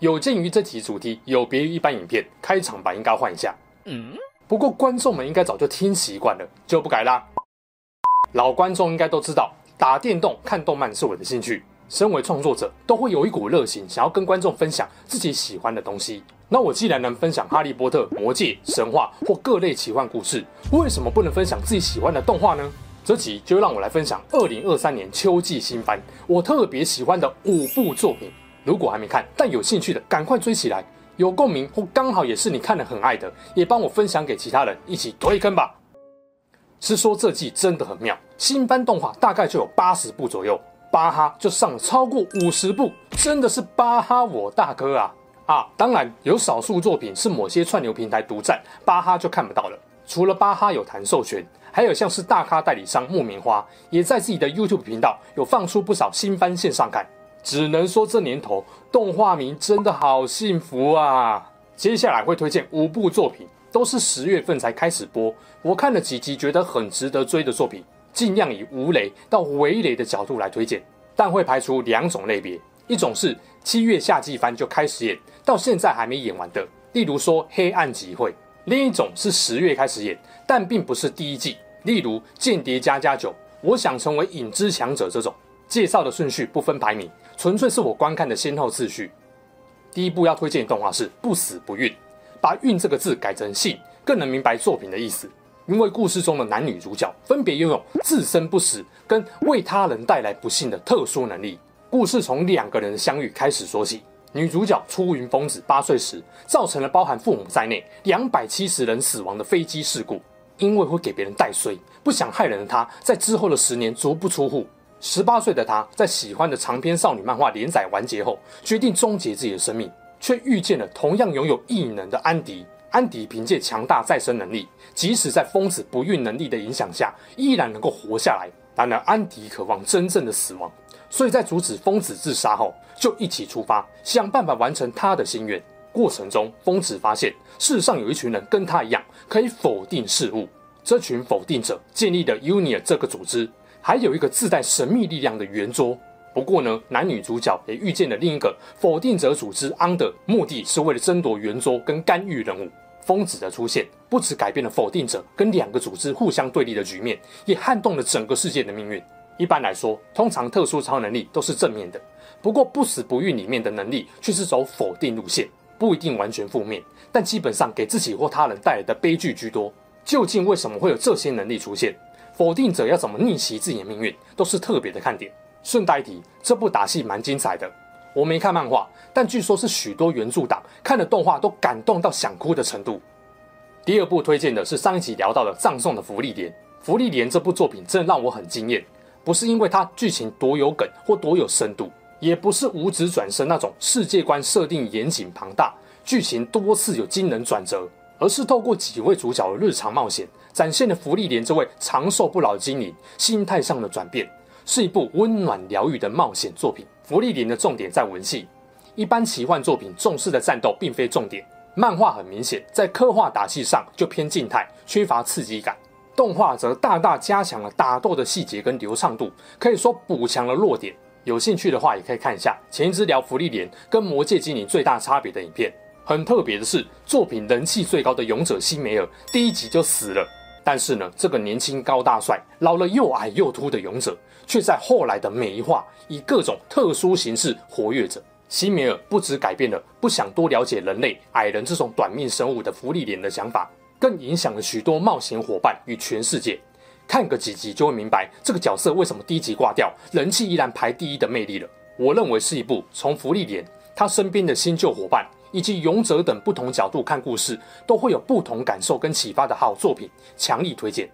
有鉴于这题主题有别于一般影片，开场白应该换一下。嗯，不过观众们应该早就听习惯了，就不改啦。老观众应该都知道，打电动、看动漫是我的兴趣。身为创作者，都会有一股热情，想要跟观众分享自己喜欢的东西。那我既然能分享《哈利波特》、《魔戒》、神话或各类奇幻故事，为什么不能分享自己喜欢的动画呢？这集就让我来分享二零二三年秋季新番，我特别喜欢的五部作品。如果还没看但有兴趣的，赶快追起来！有共鸣或刚好也是你看了很爱的，也帮我分享给其他人，一起推坑吧。是说这季真的很妙，新番动画大概就有八十部左右，巴哈就上了超过五十部，真的是巴哈我大哥啊！啊，当然有少数作品是某些串流平台独占，巴哈就看不到了。除了巴哈有谈授权，还有像是大咖代理商木棉花，也在自己的 YouTube 频道有放出不少新番线上看。只能说这年头动画迷真的好幸福啊！接下来会推荐五部作品，都是十月份才开始播，我看了几集觉得很值得追的作品，尽量以无雷到微雷的角度来推荐，但会排除两种类别，一种是七月夏季番就开始演，到现在还没演完的，例如说《黑暗集会》；另一种是十月开始演，但并不是第一季，例如《间谍家家酒》，我想成为影之强者这种。介绍的顺序不分排名。纯粹是我观看的先后次序。第一部要推荐的动画是《不死不孕》，把“孕”这个字改成“性”，更能明白作品的意思。因为故事中的男女主角分别拥有自身不死跟为他人带来不幸的特殊能力。故事从两个人的相遇开始说起。女主角出云风子八岁时，造成了包含父母在内两百七十人死亡的飞机事故。因为会给别人带衰，不想害人的她，在之后的十年足不出户。十八岁的他，在喜欢的长篇少女漫画连载完结后，决定终结自己的生命，却遇见了同样拥有异能的安迪。安迪凭借强大再生能力，即使在疯子不孕能力的影响下，依然能够活下来。然而，安迪渴望真正的死亡，所以在阻止疯子自杀后，就一起出发，想办法完成他的心愿。过程中，疯子发现世上有一群人跟他一样，可以否定事物。这群否定者建立了 Union 这个组织。还有一个自带神秘力量的圆桌。不过呢，男女主角也遇见了另一个否定者组织安德，目的是为了争夺圆桌跟干预人物。疯子的出现不止改变了否定者跟两个组织互相对立的局面，也撼动了整个世界的命运。一般来说，通常特殊超能力都是正面的，不过不死不育里面的能力却是走否定路线，不一定完全负面，但基本上给自己或他人带来的悲剧居多。究竟为什么会有这些能力出现？否定者要怎么逆袭自己的命运，都是特别的看点。顺带一提，这部打戏蛮精彩的。我没看漫画，但据说是许多原著党看了动画都感动到想哭的程度。第二部推荐的是上一集聊到的《葬送的芙莉莲》。《芙莉莲》这部作品真的让我很惊艳，不是因为它剧情多有梗或多有深度，也不是无职转生那种世界观设定严谨庞大、剧情多次有惊人转折，而是透过几位主角的日常冒险。展现了芙莉莲这位长寿不老精灵心态上的转变，是一部温暖疗愈的冒险作品。芙莉莲的重点在文戏，一般奇幻作品重视的战斗并非重点。漫画很明显在刻画打戏上就偏静态，缺乏刺激感。动画则大大加强了打斗的细节跟流畅度，可以说补强了弱点。有兴趣的话，也可以看一下前一支聊芙莉莲跟魔戒精灵最大差别的影片。很特别的是，作品人气最高的勇者西梅尔第一集就死了。但是呢，这个年轻高大帅、老了又矮又秃的勇者，却在后来的每一话以各种特殊形式活跃着。西梅尔不只改变了不想多了解人类矮人这种短命生物的福利脸的想法，更影响了许多冒险伙伴与全世界。看个几集就会明白这个角色为什么第一集挂掉，人气依然排第一的魅力了。我认为是一部从福利脸他身边的新旧伙伴。以及勇者等不同角度看故事，都会有不同感受跟启发的好作品，强力推荐。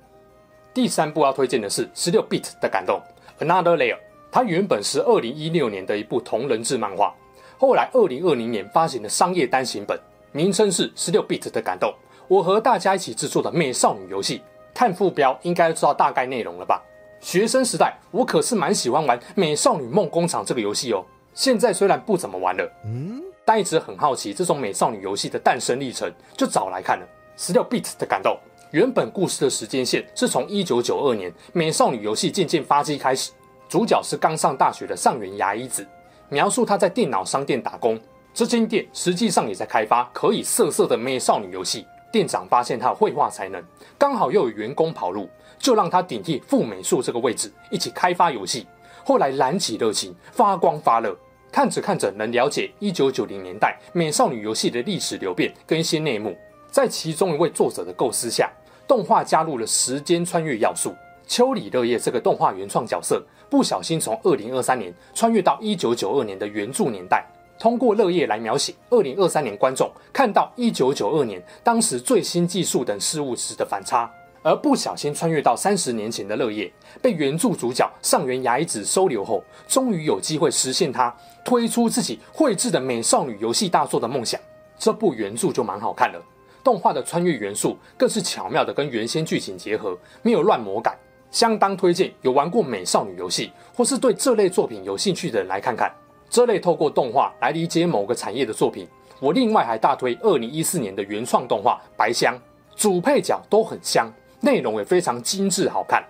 第三部要推荐的是十六 bit 的感动，Another Layer。它原本是二零一六年的一部同人志漫画，后来二零二零年发行的商业单行本，名称是十六 bit 的感动。我和大家一起制作的美少女游戏，看副标应该知道大概内容了吧？学生时代我可是蛮喜欢玩《美少女梦工厂》这个游戏哦。现在虽然不怎么玩了，嗯，但一直很好奇这种美少女游戏的诞生历程，就找来看了。十六 bit 的感动，原本故事的时间线是从一九九二年美少女游戏渐渐发迹开始，主角是刚上大学的上原芽衣子，描述她在电脑商店打工，这间店实际上也在开发可以色色的美少女游戏。店长发现他绘画才能，刚好又有员工跑路，就让他顶替副美术这个位置，一起开发游戏。后来燃起热情，发光发热，看着看着能了解一九九零年代美少女游戏的历史流变跟一些内幕。在其中一位作者的构思下，动画加入了时间穿越要素。秋里乐叶这个动画原创角色，不小心从二零二三年穿越到一九九二年的原著年代。通过乐叶来描写二零二三年观众看到一九九二年当时最新技术等事物时的反差，而不小心穿越到三十年前的乐业被原著主角上原芽衣子收留后，终于有机会实现他推出自己绘制的美少女游戏大作的梦想。这部原著就蛮好看了，动画的穿越元素更是巧妙的跟原先剧情结合，没有乱魔改，相当推荐有玩过美少女游戏或是对这类作品有兴趣的人来看看。这类透过动画来理解某个产业的作品，我另外还大推二零一四年的原创动画《白香》，主配角都很香，内容也非常精致好看。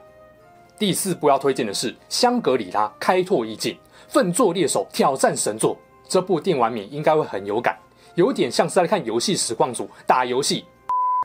第四部要推荐的是《香格里拉开拓意境》，奋作猎手挑战神作。这部电玩迷应该会很有感，有点像是在看游戏实况组打游戏。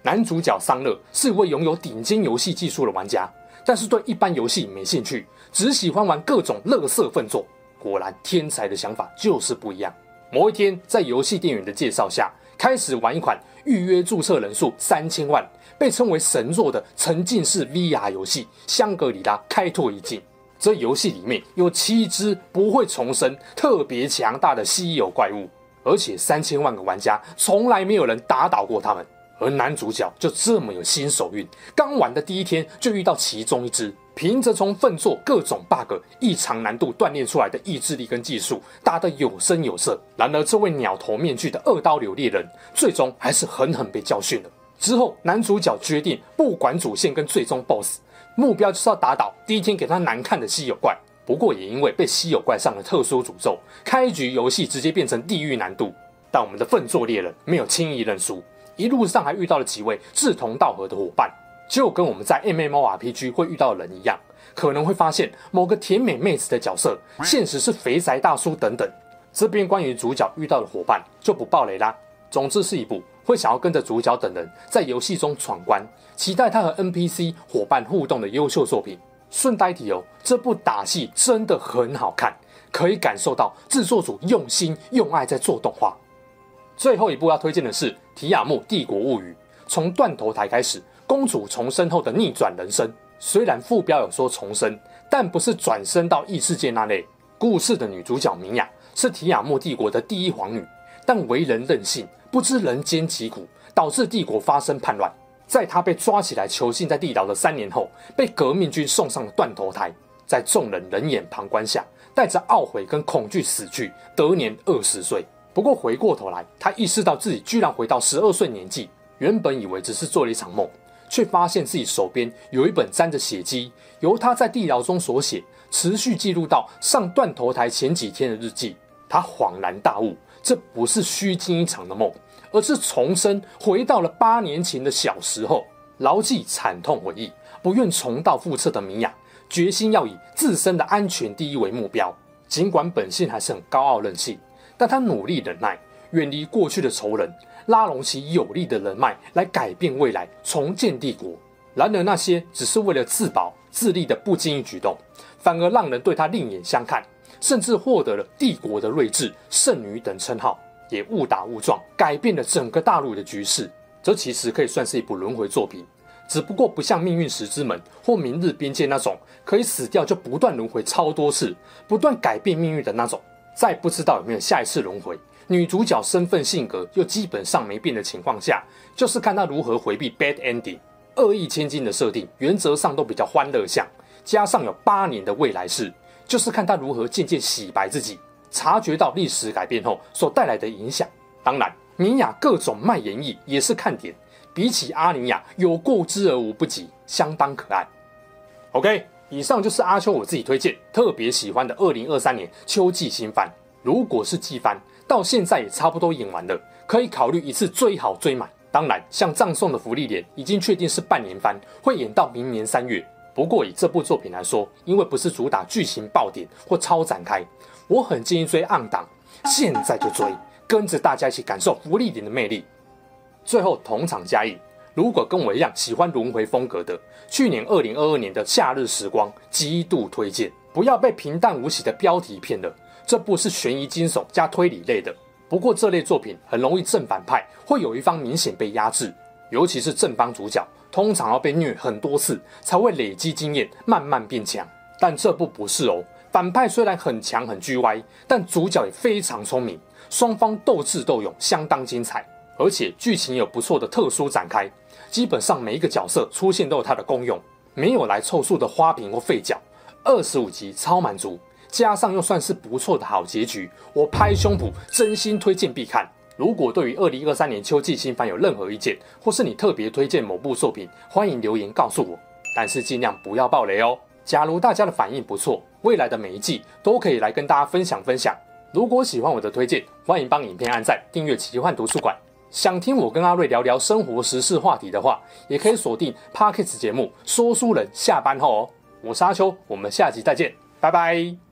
男主角桑乐是位拥有顶尖游戏技术的玩家，但是对一般游戏没兴趣，只喜欢玩各种垃圾粪作。果然，天才的想法就是不一样。某一天，在游戏店员的介绍下，开始玩一款预约注册人数三千万、被称为神作的沉浸式 VR 游戏《香格里拉开拓一境》。这游戏里面有七只不会重生、特别强大的稀有怪物，而且三千万个玩家从来没有人打倒过他们。而男主角就这么有新手运，刚玩的第一天就遇到其中一只。凭着从奋作各种 bug、异常难度锻炼出来的意志力跟技术，打得有声有色。然而，这位鸟头面具的二刀流猎人，最终还是狠狠被教训了。之后，男主角决定不管主线跟最终 BOSS，目标就是要打倒第一天给他难看的稀有怪。不过，也因为被稀有怪上了特殊诅咒，开局游戏直接变成地狱难度。但我们的奋作猎人没有轻易认输，一路上还遇到了几位志同道合的伙伴。就跟我们在 MMORPG 会遇到的人一样，可能会发现某个甜美妹子的角色，现实是肥宅大叔等等。这边关于主角遇到的伙伴就不爆雷啦。总之是一部会想要跟着主角等人在游戏中闯关，期待他和 NPC 伙伴互动的优秀作品。顺带提哦，这部打戏真的很好看，可以感受到制作组用心用爱在做动画。最后一部要推荐的是《提亚木帝国物语》，从断头台开始。公主重生后的逆转人生，虽然副标有说重生，但不是转生到异世界那类。故事的女主角明雅是提亚木帝国的第一皇女，但为人任性，不知人间疾苦，导致帝国发生叛乱。在她被抓起来囚禁在地牢的三年后，被革命军送上了断头台，在众人冷眼旁观下，带着懊悔跟恐惧死去，得年二十岁。不过回过头来，她意识到自己居然回到十二岁年纪，原本以为只是做了一场梦。却发现自己手边有一本沾着血迹，由他在地牢中所写，持续记录到上断头台前几天的日记。他恍然大悟，这不是虚惊一场的梦，而是重生回到了八年前的小时候。牢记惨痛回忆，不愿重蹈覆辙的米娅，决心要以自身的安全第一为目标。尽管本性还是很高傲任性，但他努力忍耐，远离过去的仇人。拉拢起有力的人脉来改变未来，重建帝国。然而那些只是为了自保自立的不经意举动，反而让人对他另眼相看，甚至获得了帝国的睿智、圣女等称号，也误打误撞改变了整个大陆的局势。这其实可以算是一部轮回作品，只不过不像命运石之门或明日边界那种可以死掉就不断轮回超多次，不断改变命运的那种，再不知道有没有下一次轮回。女主角身份性格又基本上没变的情况下，就是看她如何回避 bad ending。恶意千金的设定原则上都比较欢乐向，加上有八年的未来式，就是看她如何渐渐洗白自己，察觉到历史改变后所带来的影响。当然，米娅各种卖演绎也是看点，比起阿尼亚有过之而无不及，相当可爱。OK，以上就是阿秋我自己推荐特别喜欢的二零二三年秋季新番。如果是季番，到现在也差不多演完了，可以考虑一次追好追满。当然，像葬送的芙莉莲已经确定是半年番，会演到明年三月。不过以这部作品来说，因为不是主打剧情爆点或超展开，我很建议追暗档，现在就追，跟着大家一起感受芙莉莲的魅力。最后同场加映，如果跟我一样喜欢轮回风格的，去年二零二二年的《夏日时光》极度推荐，不要被平淡无奇的标题骗了。这部是悬疑惊悚加推理类的，不过这类作品很容易正反派会有一方明显被压制，尤其是正方主角，通常要被虐很多次才会累积经验，慢慢变强。但这部不是哦，反派虽然很强很 GY，但主角也非常聪明，双方斗智斗勇，相当精彩，而且剧情有不错的特殊展开，基本上每一个角色出现都有它的功用，没有来凑数的花瓶或废角，二十五集超满足。加上又算是不错的好结局，我拍胸脯真心推荐必看。如果对于二零二三年秋季新番有任何意见，或是你特别推荐某部作品，欢迎留言告诉我。但是尽量不要爆雷哦。假如大家的反应不错，未来的每一季都可以来跟大家分享分享。如果喜欢我的推荐，欢迎帮影片按赞、订阅奇幻图书馆。想听我跟阿瑞聊聊生活时事话题的话，也可以锁定 Podcast 节目《说书人》下班后哦。我是阿秋，我们下集再见，拜拜。